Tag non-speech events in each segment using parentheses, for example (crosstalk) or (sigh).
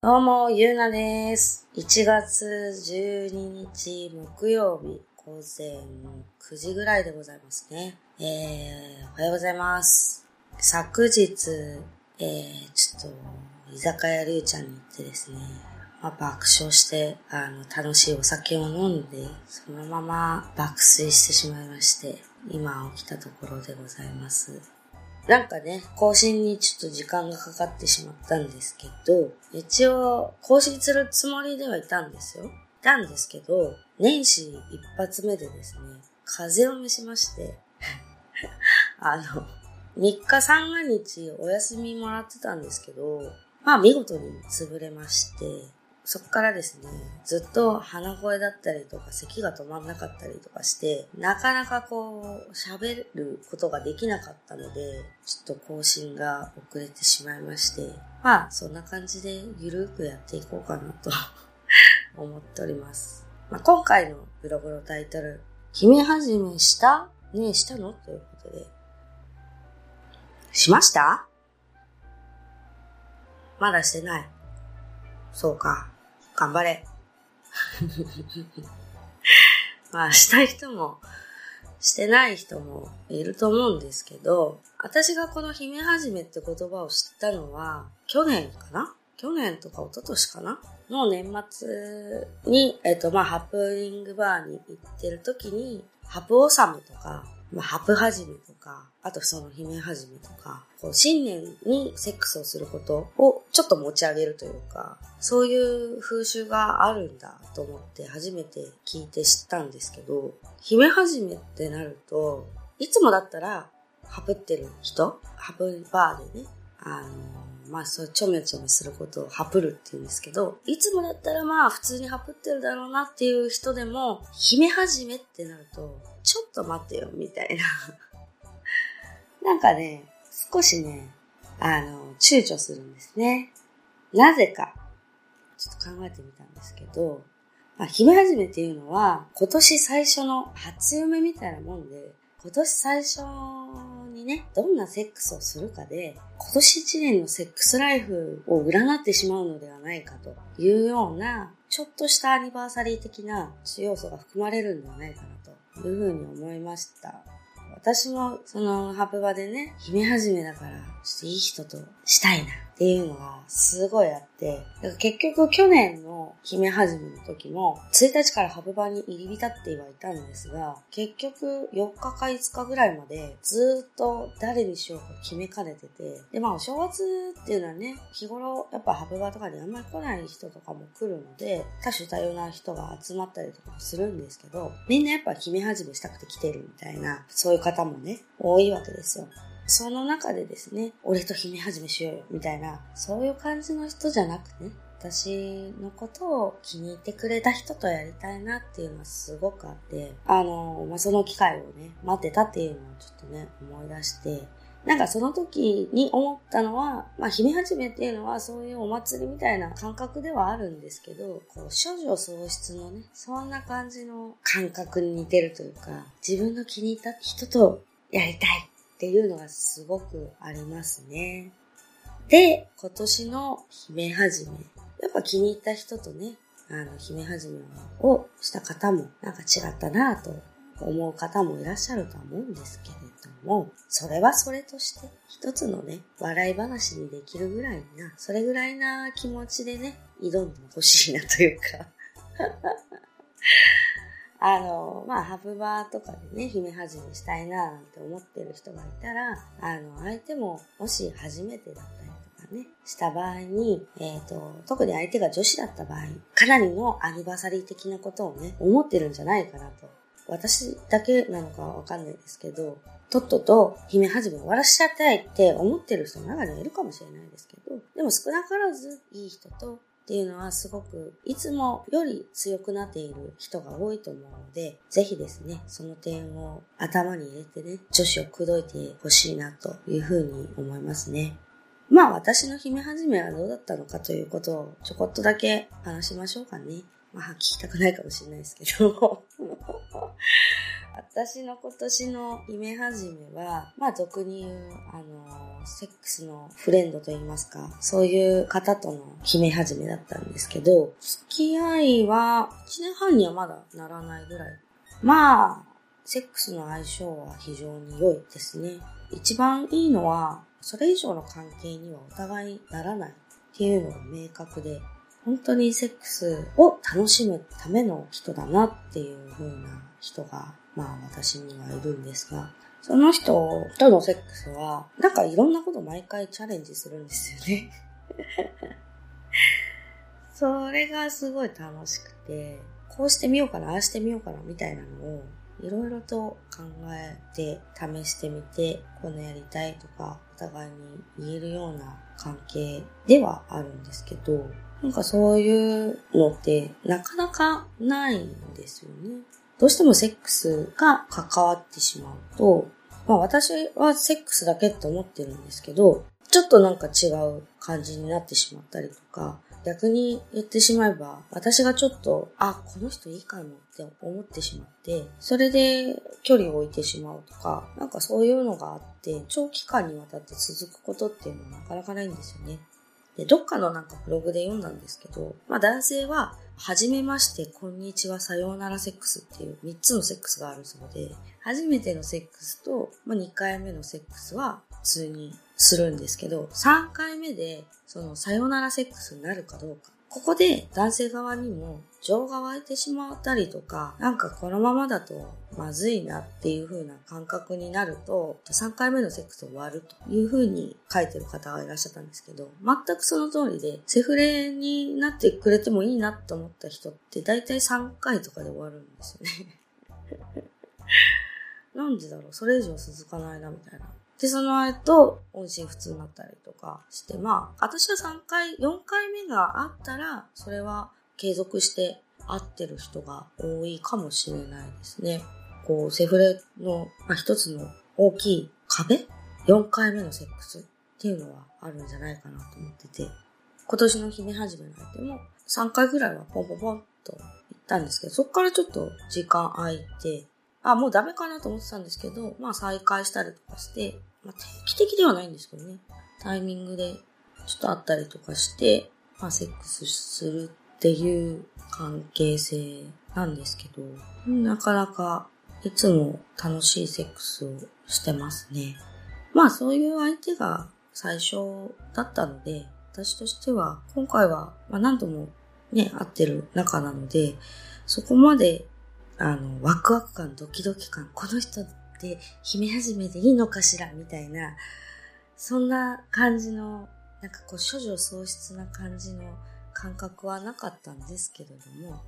どうも、ゆうなです。1月12日木曜日午前9時ぐらいでございますね。えー、おはようございます。昨日、えー、ちょっと、居酒屋りゅうちゃんに行ってですね、まあ、爆笑して、あの、楽しいお酒を飲んで、そのまま爆睡してしまいまして、今起きたところでございます。なんかね、更新にちょっと時間がかかってしまったんですけど、一応更新するつもりではいたんですよ。いたんですけど、年始一発目でですね、風邪を召しまして、(laughs) あの、3日三が日お休みもらってたんですけど、まあ見事に潰れまして、そこからですね、ずっと鼻声だったりとか咳が止まんなかったりとかして、なかなかこう、喋ることができなかったので、ちょっと更新が遅れてしまいまして、まあそんな感じでゆるくやっていこうかなと (laughs) 思っております。まあ、今回のブログのタイトル、決め始めした？ねえ、したの？ということで、しました？まだしてない。そうか。頑張れ。(laughs) まあ、したい人も、してない人もいると思うんですけど、私がこの姫始めって言葉を知ったのは、去年かな？去年とか一昨年かな？の年末に、えっ、と、まあ、ハプニングバーに行ってる時に、ハプオサムとか、まあ、ハプ始めとか、あとその姫始めとか、こう新年にセックスをすることをちょっと持ち上げるというか、そういう風習があるんだと思って初めて聞いて知ったんですけど、姫始めってなると、いつもだったら、ハプってる人ハプバーでね、あの、まあそうちょめちょめすることをハプるって言うんですけど、いつもだったらまあ普通にハプってるだろうなっていう人でも、姫始めってなると、ょっと待ってよ、みたいな。(laughs) なんかね、少しね、あの、躊躇するんですね。なぜか、ちょっと考えてみたんですけど、まあ、姫始めっていうのは、今年最初の初夢みたいなもんで、今年最初にね、どんなセックスをするかで、今年一年のセックスライフを占ってしまうのではないかというような、ちょっとしたアニバーサリー的な要素が含まれるんではないかなというふうに思いました。私もそのハプバでね、姫始めだから、ちょっといい人としたいなっていうのがすごいあって、だから結局去年の姫始めの時も、1日からハプバに入り浸ってはいたんですが、結局4日か5日ぐらいまでずっと誰にしようか決めかねてて、でまあお正月っていうのはね、日頃やっぱハプバとかにあんまり来ない人とかも来るので、多種多様な人が集まったりとかもするんですけど、みんなやっぱ姫始めしたくて来てるみたいな、そういう方もね、多いわけですよ。その中でですね、俺と姫始めしようよ、みたいな、そういう感じの人じゃなくね、私のことを気に入ってくれた人とやりたいなっていうのはすごくあって、あの、まあ、その機会をね、待ってたっていうのをちょっとね、思い出して、なんかその時に思ったのは、まあ、姫始めっていうのはそういうお祭りみたいな感覚ではあるんですけど、こう、少女喪失のね、そんな感じの感覚に似てるというか、自分の気に入った人とやりたいっていうのがすごくありますね。で、今年の姫始め。やっぱ気に入った人とね、あの、姫始めをした方もなんか違ったなぁと思う方もいらっしゃるとは思うんですけれども、それはそれとして一つのね、笑い話にできるぐらいな、それぐらいな気持ちでね、挑んでほしいなというか。あの、まあ、ハブバーとかでね、姫始めしたいななんて思ってる人がいたら、あの、相手ももし初めてだったりとかね、した場合に、えっ、と、特に相手が女子だった場合、かなりのアニバーサリー的なことをね、思ってるんじゃないかなと。私だけなのかわかんないですけど、とっとと姫始め終わらしちゃったいって思ってる人の中にはいるかもしれないですけど、でも少なからずいい人とっていうのはすごくいつもより強くなっている人が多いと思うので、ぜひですね、その点を頭に入れてね、女子を口説いてほしいなというふうに思いますね。まあ私の姫始めはどうだったのかということをちょこっとだけ話しましょうかね。まあ聞きたくないかもしれないですけど。私の今年の夢始めは、まあ俗に言う、あの、セックスのフレンドと言いますか、そういう方との姫始めだったんですけど、付き合いは1年半にはまだならないぐらい。まあ、セックスの相性は非常に良いですね。一番いいのは、それ以上の関係にはお互いならないっていうのが明確で、本当にセックスを楽しむための人だなっていう風な人が、まあ私にはいるんですが、その人とのセックスは、なんかいろんなこと毎回チャレンジするんですよね。(laughs) それがすごい楽しくて、こうしてみようかな、ああしてみようかな、みたいなのを、いろいろと考えて、試してみて、このやりたいとか、お互いに言えるような関係ではあるんですけど、なんかそういうのってなかなかないんですよね。どうしてもセックスが関わってしまうと、まあ私はセックスだけって思ってるんですけど、ちょっとなんか違う感じになってしまったりとか、逆に言ってしまえば、私がちょっと、あ、この人いいかもって思ってしまって、それで距離を置いてしまうとか、なんかそういうのがあって、長期間にわたって続くことっていうのはなかなかないんですよね。で、どっかのなんかブログで読んだんですけど、まあ男性は、はじめまして、こんにちは、さようならセックスっていう3つのセックスがあるそうで、初めてのセックスと、まあ、2回目のセックスは普通にするんですけど、3回目で、そのさようならセックスになるかどうか。ここで男性側にも情が湧いてしまったりとか、なんかこのままだとまずいなっていう風な感覚になると、3回目のセックス終わるという風に書いてる方がいらっしゃったんですけど、全くその通りで、セフレになってくれてもいいなと思った人って大体3回とかで終わるんですよね。(laughs) なんでだろう？それ以上続かないなみたいな。で、その後、音信不通になったりとかして、まあ、私は3回、4回目があったら、それは継続して会ってる人が多いかもしれないですね。こう、セフレの、まあ、一つの大きい壁 ?4 回目のセックスっていうのはあるんじゃないかなと思ってて、今年の姫始めの相手も3回ぐらいはポンポンポンと行ったんですけど、そこからちょっと時間空いて、あ、もうダメかなと思ってたんですけど、まあ再開したりとかして、まあ、定期的ではないんですけどね、タイミングでちょっと会ったりとかして、まあ、セックスするっていう関係性なんですけど、なかなかいつも楽しいセックスをしてますね。まあそういう相手が最初だったので、私としては今回は、まあ、何度もね、会ってる仲なので、そこまであの、ワクワク感、ドキドキ感、この人って姫始めでいいのかしらみたいな、そんな感じの、なんかこう、処女喪失な感じの感覚はなかったんですけれども、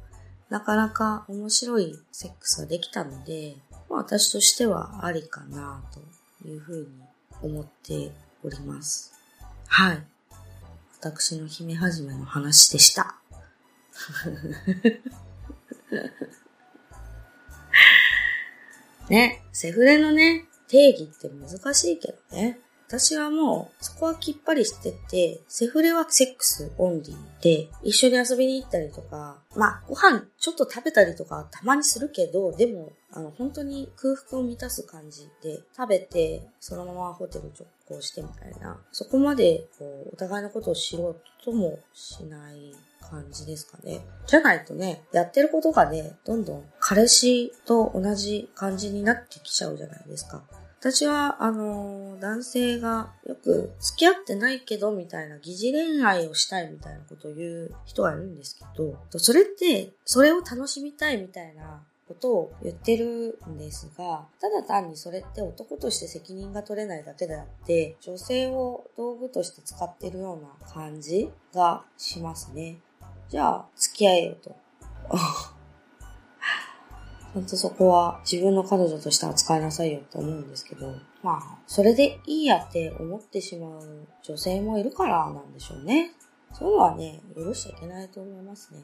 なかなか面白いセックスができたので、まあ、私としてはありかなというふうに思っております。はい。私の姫始めの話でした。ね、セフレのね、定義って難しいけどね。私はもう、そこはきっぱりしてて、セフレはセックスオンリーで、一緒に遊びに行ったりとか、まあ、ご飯ちょっと食べたりとかたまにするけど、でも、あの、本当に空腹を満たす感じで、食べて、そのままホテル直行してみたいな、そこまで、こう、お互いのことを知ろうともしない感じですかね。じゃないとね、やってることがね、どんどん彼氏と同じ感じになってきちゃうじゃないですか。私は、あのー、男性がよく付き合ってないけどみたいな疑似恋愛をしたいみたいなことを言う人がいるんですけど、それって、それを楽しみたいみたいなことを言ってるんですが、ただ単にそれって男として責任が取れないだけであって、女性を道具として使ってるような感じがしますね。じゃあ、付き合えよと。ちゃんとそこは自分の彼女として扱いなさいよって思うんですけど、まあ、それでいいやって思ってしまう女性もいるからなんでしょうね。そういうのはね、許しちゃいけないと思いますね。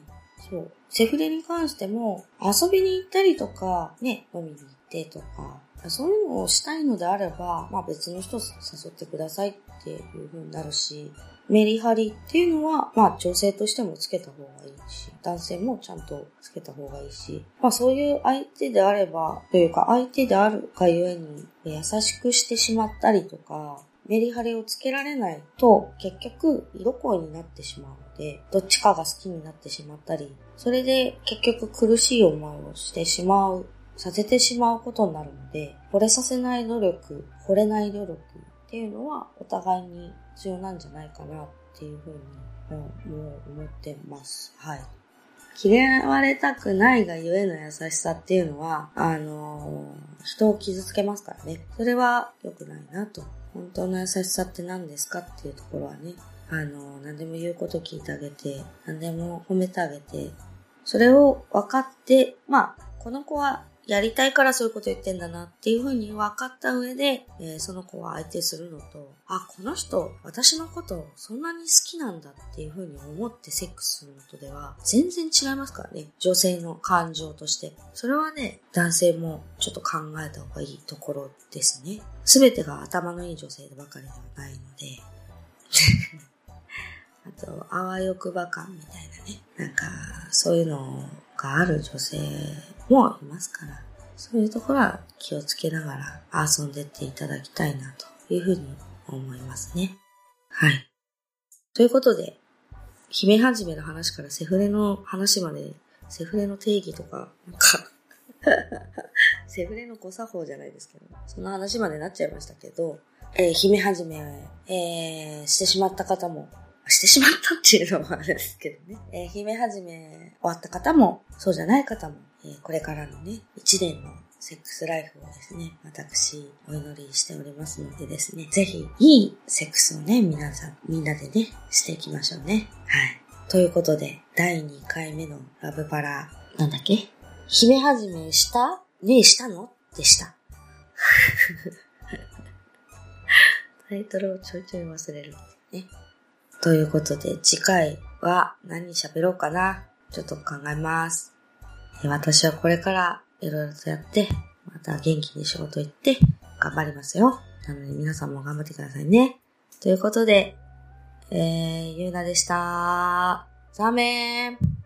そう。セフレに関しても、遊びに行ったりとか、ね、飲みに行ってとか、そういうのをしたいのであれば、まあ別の人誘ってくださいっていう風になるし、メリハリっていうのは、まあ女性としてもつけた方がいいし、男性もちゃんとつけた方がいいし、まあそういう相手であれば、というか相手であるがゆえに優しくしてしまったりとか、メリハリをつけられないと結局色恋になってしまうので、どっちかが好きになってしまったり、それで結局苦しい思いをしてしまう、させてしまうことになるので、惚れさせない努力、惚れない努力っていうのはお互いに必要なんじゃないかなっていうふうにもう思ってます。はい。嫌われたくないがゆえの優しさっていうのは、あのー、人を傷つけますからね。それは良くないなと本当の優しさって何ですかっていうところはね、あの、何でも言うこと聞いてあげて、何でも褒めてあげて、それを分かって、まあ、この子はやりたいからそういうこと言ってんだなっていうふうに分かった上で、えー、その子は相手するのと、あ、この人、私のことそんなに好きなんだっていうふうに思ってセックスするのとでは、全然違いますからね。女性の感情として。それはね、男性もちょっと考えた方がいいところですね。すべてが頭のいい女性ばかりではないので。(laughs) あと、あわよくば感みたいなね。なんか、そういうのをがある女性もいますから、そういうところは気をつけながら遊んでっていただきたいなというふうに思いますね。はい。ということで、姫はじめの話からセフレの話まで、セフレの定義とか、なんか (laughs) セフレの誤作法じゃないですけど、その話までなっちゃいましたけど、えー、姫はじめ、えー、してしまった方もしてしまったっていうのもあるんですけどね。(laughs) えー、姫始め終わった方も、そうじゃない方も、えー、これからのね、一年のセックスライフをですね、私、お祈りしておりますのでですね、ぜひ、いいセックスをね、皆さん、みんなでね、していきましょうね。はい。ということで、第2回目のラブパラ、なんだっけ？姫始めした？ねえ、したの？でした。(laughs) タイトルをちょいちょい忘れるね。ということで、次回は何喋ろうかな。ちょっと考えます。私はこれからいろいろとやって、また元気に仕事行って頑張りますよ。なので皆さんも頑張ってくださいね。ということで、えー、ゆうなでした。ザーメン